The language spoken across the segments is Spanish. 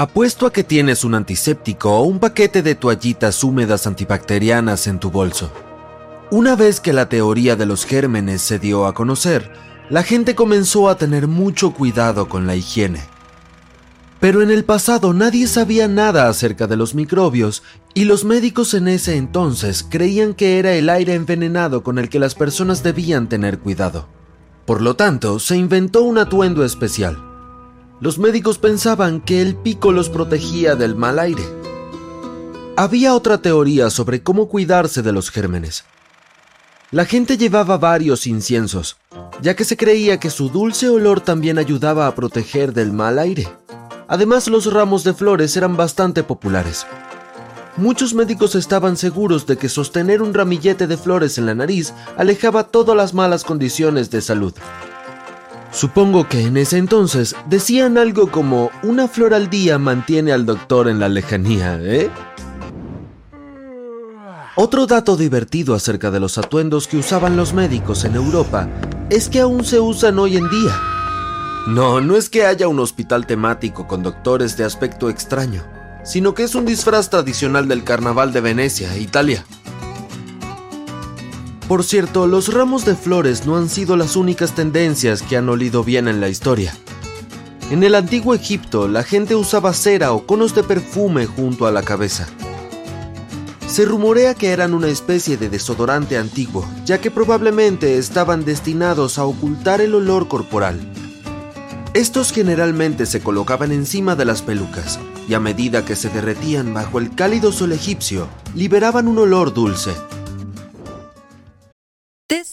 Apuesto a que tienes un antiséptico o un paquete de toallitas húmedas antibacterianas en tu bolso. Una vez que la teoría de los gérmenes se dio a conocer, la gente comenzó a tener mucho cuidado con la higiene. Pero en el pasado nadie sabía nada acerca de los microbios y los médicos en ese entonces creían que era el aire envenenado con el que las personas debían tener cuidado. Por lo tanto, se inventó un atuendo especial. Los médicos pensaban que el pico los protegía del mal aire. Había otra teoría sobre cómo cuidarse de los gérmenes. La gente llevaba varios inciensos, ya que se creía que su dulce olor también ayudaba a proteger del mal aire. Además, los ramos de flores eran bastante populares. Muchos médicos estaban seguros de que sostener un ramillete de flores en la nariz alejaba todas las malas condiciones de salud. Supongo que en ese entonces decían algo como una flor al día mantiene al doctor en la lejanía, ¿eh? Otro dato divertido acerca de los atuendos que usaban los médicos en Europa es que aún se usan hoy en día. No, no es que haya un hospital temático con doctores de aspecto extraño, sino que es un disfraz tradicional del Carnaval de Venecia, Italia. Por cierto, los ramos de flores no han sido las únicas tendencias que han olido bien en la historia. En el antiguo Egipto, la gente usaba cera o conos de perfume junto a la cabeza. Se rumorea que eran una especie de desodorante antiguo, ya que probablemente estaban destinados a ocultar el olor corporal. Estos generalmente se colocaban encima de las pelucas, y a medida que se derretían bajo el cálido sol egipcio, liberaban un olor dulce.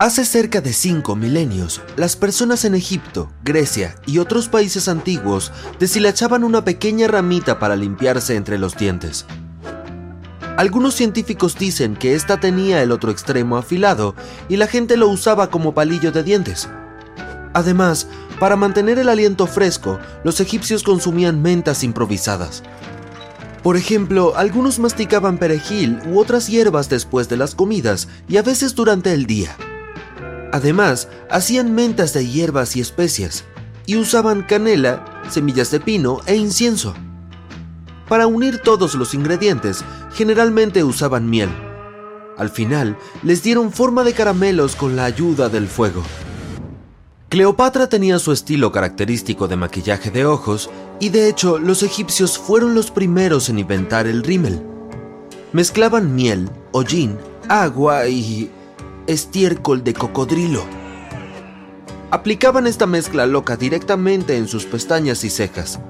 Hace cerca de cinco milenios, las personas en Egipto, Grecia y otros países antiguos deshilachaban una pequeña ramita para limpiarse entre los dientes. Algunos científicos dicen que esta tenía el otro extremo afilado y la gente lo usaba como palillo de dientes. Además, para mantener el aliento fresco, los egipcios consumían mentas improvisadas. Por ejemplo, algunos masticaban perejil u otras hierbas después de las comidas y a veces durante el día. Además, hacían mentas de hierbas y especias, y usaban canela, semillas de pino e incienso. Para unir todos los ingredientes, generalmente usaban miel. Al final, les dieron forma de caramelos con la ayuda del fuego. Cleopatra tenía su estilo característico de maquillaje de ojos y de hecho los egipcios fueron los primeros en inventar el rímel. Mezclaban miel, hollín, agua y estiércol de cocodrilo. Aplicaban esta mezcla loca directamente en sus pestañas y cejas.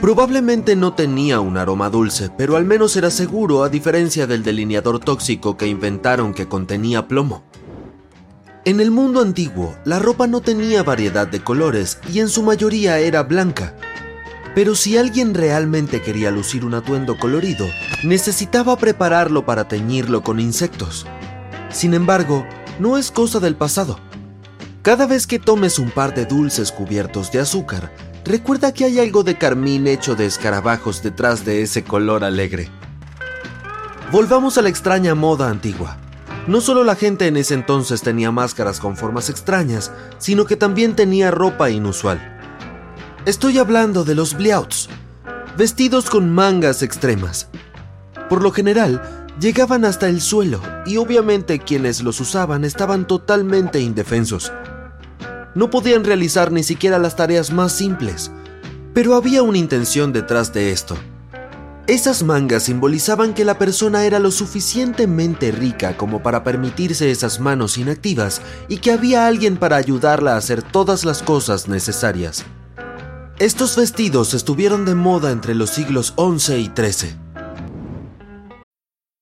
Probablemente no tenía un aroma dulce, pero al menos era seguro a diferencia del delineador tóxico que inventaron que contenía plomo. En el mundo antiguo, la ropa no tenía variedad de colores y en su mayoría era blanca. Pero si alguien realmente quería lucir un atuendo colorido, necesitaba prepararlo para teñirlo con insectos. Sin embargo, no es cosa del pasado. Cada vez que tomes un par de dulces cubiertos de azúcar, recuerda que hay algo de carmín hecho de escarabajos detrás de ese color alegre. Volvamos a la extraña moda antigua. No solo la gente en ese entonces tenía máscaras con formas extrañas, sino que también tenía ropa inusual. Estoy hablando de los bliauts, vestidos con mangas extremas. Por lo general, llegaban hasta el suelo y obviamente quienes los usaban estaban totalmente indefensos. No podían realizar ni siquiera las tareas más simples, pero había una intención detrás de esto. Esas mangas simbolizaban que la persona era lo suficientemente rica como para permitirse esas manos inactivas y que había alguien para ayudarla a hacer todas las cosas necesarias. Estos vestidos estuvieron de moda entre los siglos XI y XIII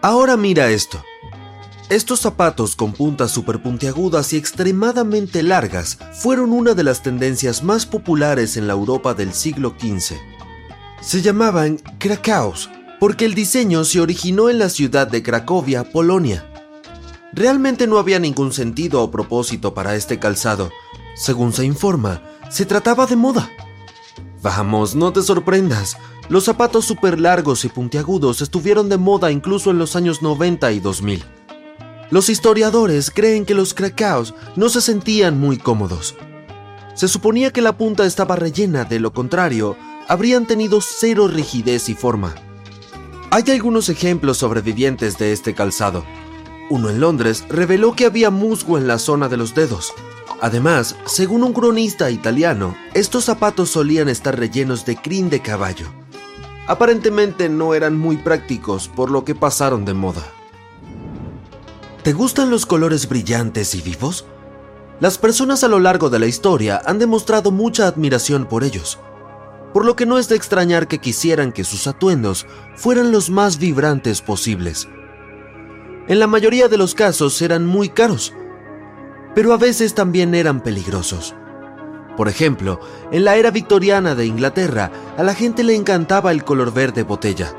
Ahora mira esto. Estos zapatos con puntas super puntiagudas y extremadamente largas fueron una de las tendencias más populares en la Europa del siglo XV. Se llamaban Krakaus porque el diseño se originó en la ciudad de Cracovia, Polonia. Realmente no había ningún sentido o propósito para este calzado. Según se informa, se trataba de moda. Vamos, no te sorprendas. Los zapatos súper largos y puntiagudos estuvieron de moda incluso en los años 90 y 2000. Los historiadores creen que los cracaos no se sentían muy cómodos. Se suponía que la punta estaba rellena, de lo contrario, habrían tenido cero rigidez y forma. Hay algunos ejemplos sobrevivientes de este calzado. Uno en Londres reveló que había musgo en la zona de los dedos. Además, según un cronista italiano, estos zapatos solían estar rellenos de crin de caballo aparentemente no eran muy prácticos, por lo que pasaron de moda. ¿Te gustan los colores brillantes y vivos? Las personas a lo largo de la historia han demostrado mucha admiración por ellos, por lo que no es de extrañar que quisieran que sus atuendos fueran los más vibrantes posibles. En la mayoría de los casos eran muy caros, pero a veces también eran peligrosos. Por ejemplo, en la era victoriana de Inglaterra, a la gente le encantaba el color verde botella,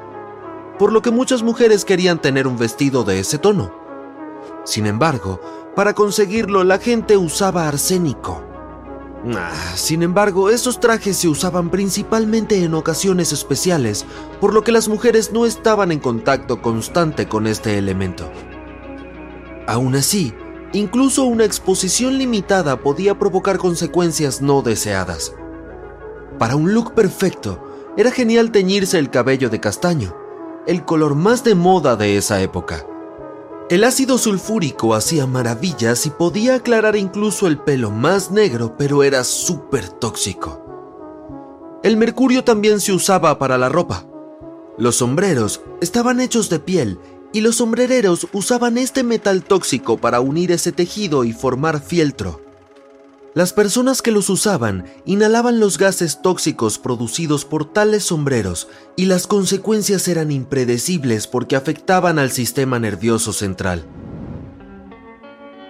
por lo que muchas mujeres querían tener un vestido de ese tono. Sin embargo, para conseguirlo la gente usaba arsénico. Ah, sin embargo, esos trajes se usaban principalmente en ocasiones especiales, por lo que las mujeres no estaban en contacto constante con este elemento. Aún así, Incluso una exposición limitada podía provocar consecuencias no deseadas. Para un look perfecto, era genial teñirse el cabello de castaño, el color más de moda de esa época. El ácido sulfúrico hacía maravillas y podía aclarar incluso el pelo más negro, pero era súper tóxico. El mercurio también se usaba para la ropa. Los sombreros estaban hechos de piel y los sombrereros usaban este metal tóxico para unir ese tejido y formar fieltro. Las personas que los usaban inhalaban los gases tóxicos producidos por tales sombreros y las consecuencias eran impredecibles porque afectaban al sistema nervioso central.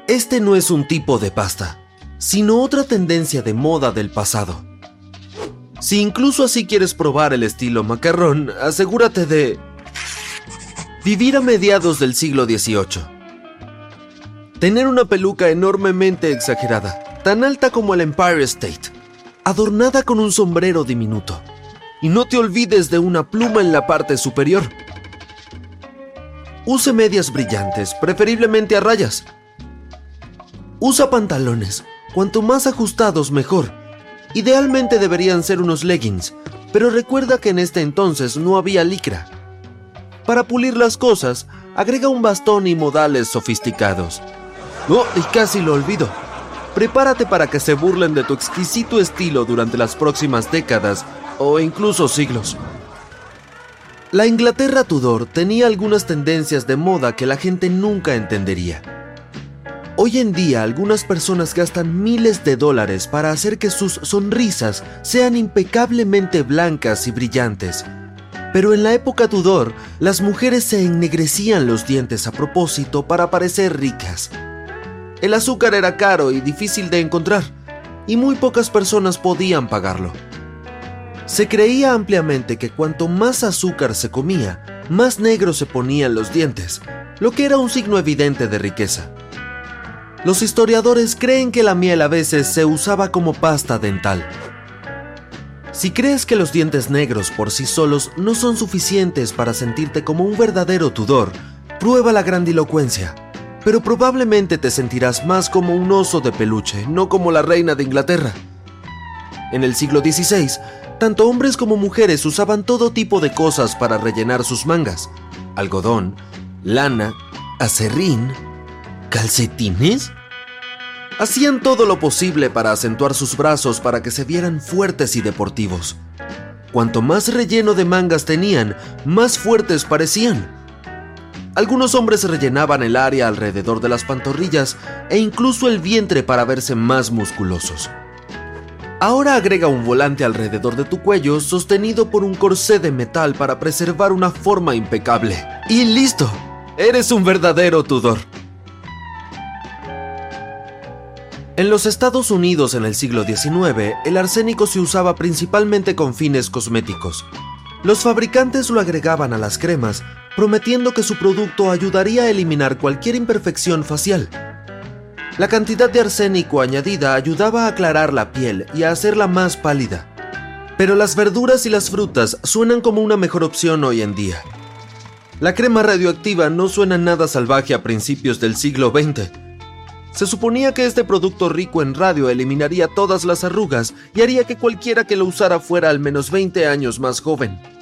Este no es un tipo de pasta, sino otra tendencia de moda del pasado. Si incluso así quieres probar el estilo macarrón, asegúrate de Vivir a mediados del siglo XVIII. Tener una peluca enormemente exagerada, tan alta como el Empire State, adornada con un sombrero diminuto. Y no te olvides de una pluma en la parte superior. Use medias brillantes, preferiblemente a rayas. Usa pantalones, cuanto más ajustados mejor. Idealmente deberían ser unos leggings, pero recuerda que en este entonces no había licra para pulir las cosas, agrega un bastón y modales sofisticados. Oh, y casi lo olvido. Prepárate para que se burlen de tu exquisito estilo durante las próximas décadas o incluso siglos. La Inglaterra Tudor tenía algunas tendencias de moda que la gente nunca entendería. Hoy en día algunas personas gastan miles de dólares para hacer que sus sonrisas sean impecablemente blancas y brillantes, Pero en la época Tudor, las mujeres se ennegrecían los dientes a propósito para parecer ricas. El azúcar era caro y difícil de encontrar, y muy pocas personas podían pagarlo. Se creía ampliamente que cuanto más azúcar se comía, más negros se ponían los dientes, lo que era un signo evidente de riqueza. Los historiadores creen que la miel a veces se usaba como pasta dental. Si crees que los dientes negros por sí solos no son suficientes para sentirte como un verdadero Tudor, prueba la grandilocuencia pero probablemente te sentirás más como un oso de peluche, no como la reina de Inglaterra. En el siglo XVI, tanto hombres como mujeres usaban todo tipo de cosas para rellenar sus mangas. Algodón, lana, acerrín, calcetines. Hacían todo lo posible para acentuar sus brazos para que se vieran fuertes y deportivos. Cuanto más relleno de mangas tenían, más fuertes parecían. Algunos hombres rellenaban el área alrededor de las pantorrillas e incluso el vientre para verse más musculosos. Ahora agrega un volante alrededor de tu cuello sostenido por un corsé de metal para preservar una forma impecable. Y listo, eres un verdadero Tudor. En los Estados Unidos en el siglo XIX, el arsénico se usaba principalmente con fines cosméticos. Los fabricantes lo agregaban a las cremas prometiendo que su producto ayudaría a eliminar cualquier imperfección facial. La cantidad de arsénico añadida ayudaba a aclarar la piel y a hacerla más pálida. Pero las verduras y las frutas suenan como una mejor opción hoy en día. La crema radioactiva no suena nada salvaje a principios del siglo XX. Se suponía que este producto rico en radio eliminaría todas las arrugas y haría que cualquiera que lo usara fuera al menos 20 años más joven.